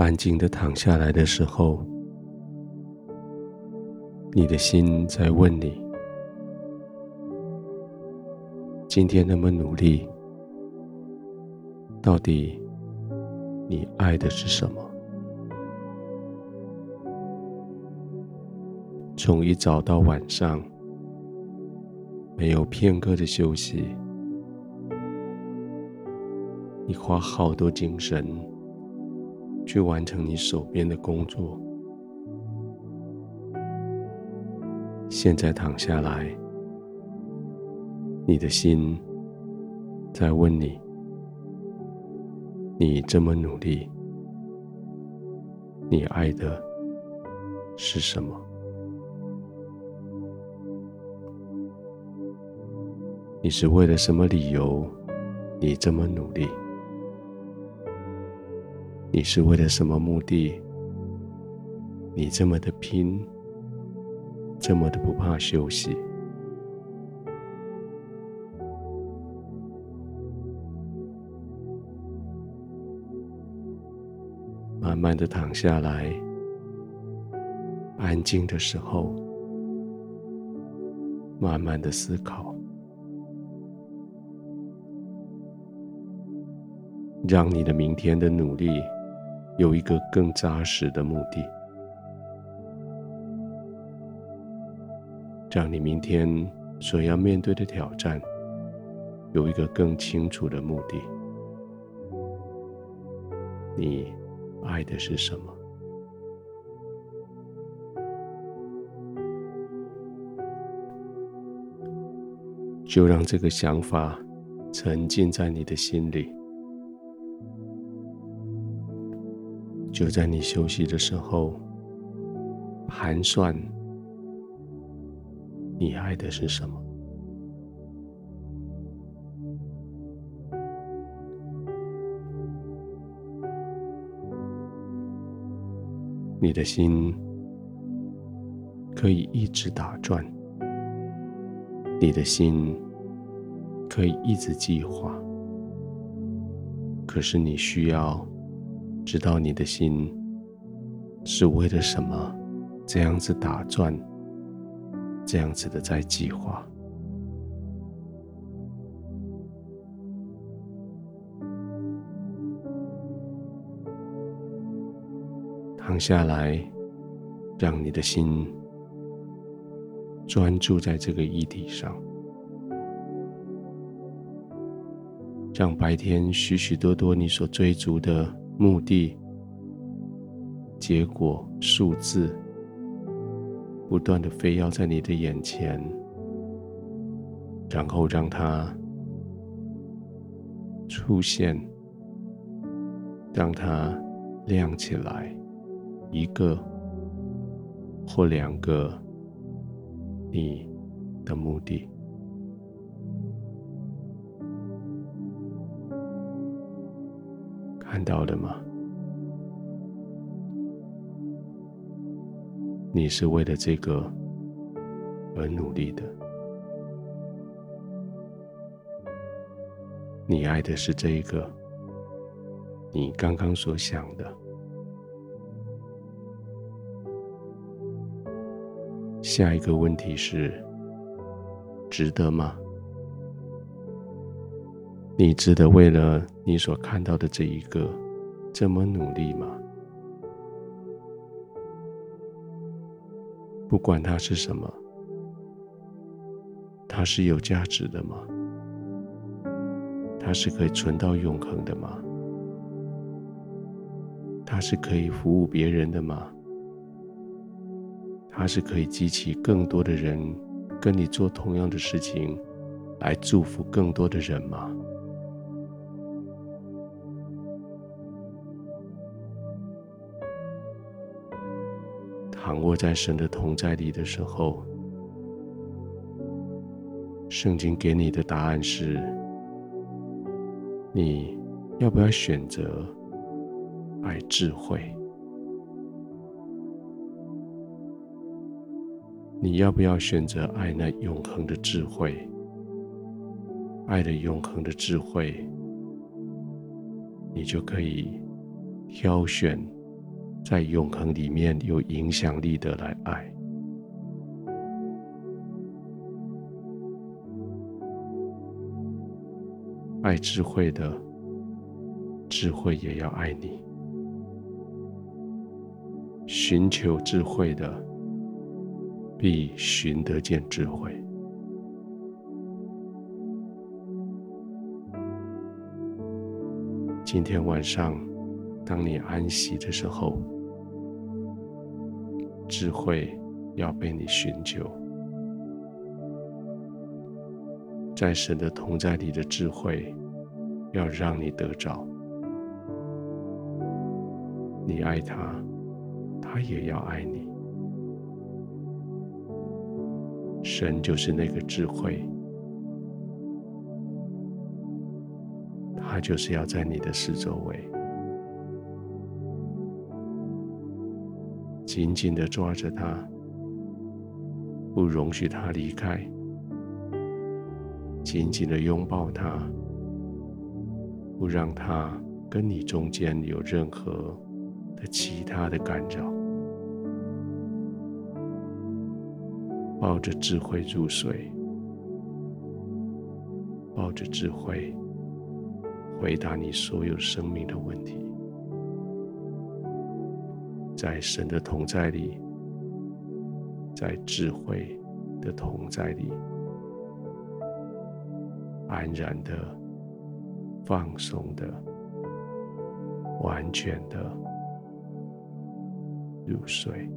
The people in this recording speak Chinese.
安静的躺下来的时候，你的心在问你：今天那么努力，到底你爱的是什么？从一早到晚上，没有片刻的休息，你花好多精神去完成你手边的工作。现在躺下来，你的心在问你：你这么努力，你爱的是什么？你是为了什么理由，你这么努力？你是为了什么目的，你这么的拼？这么的不怕休息，慢慢的躺下来，安静的时候，慢慢的思考，让你的明天的努力有一个更扎实的目的。让你明天所要面对的挑战有一个更清楚的目的。你爱的是什么？就让这个想法沉浸在你的心里。就在你休息的时候，盘算。你爱的是什么？你的心可以一直打转，你的心可以一直计划。可是你需要知道，你的心是为了什么这样子打转。这样子的在计划，躺下来，让你的心专注在这个议题上，让白天许许多多你所追逐的目的、结果、数字。不断的飞跃在你的眼前，然后让它出现，让它亮起来，一个或两个你的目的，看到了吗？你是为了这个而努力的，你爱的是这一个，你刚刚所想的。下一个问题是：值得吗？你值得为了你所看到的这一个这么努力吗？不管它是什么，它是有价值的吗？它是可以存到永恒的吗？它是可以服务别人的吗？它是可以激起更多的人跟你做同样的事情，来祝福更多的人吗？躺卧在神的同在里的时候，圣经给你的答案是：你要不要选择爱智慧？你要不要选择爱那永恒的智慧？爱的永恒的智慧，你就可以挑选在永恒里面有影响力的来爱。爱智慧的，智慧也要爱你；寻求智慧的，必寻得见智慧。今天晚上，当你安息的时候，智慧要被你寻求。在神的同在里的智慧，要让你得着。你爱他，他也要爱你。神就是那个智慧，他就是要在你的四周围，紧紧的抓着他，不容许他离开。紧紧的拥抱他，不让他跟你中间有任何的其他的干扰。抱着智慧入睡，抱着智慧回答你所有生命的问题，在神的同在里，在智慧的同在里。安然的、放松的、完全的入睡。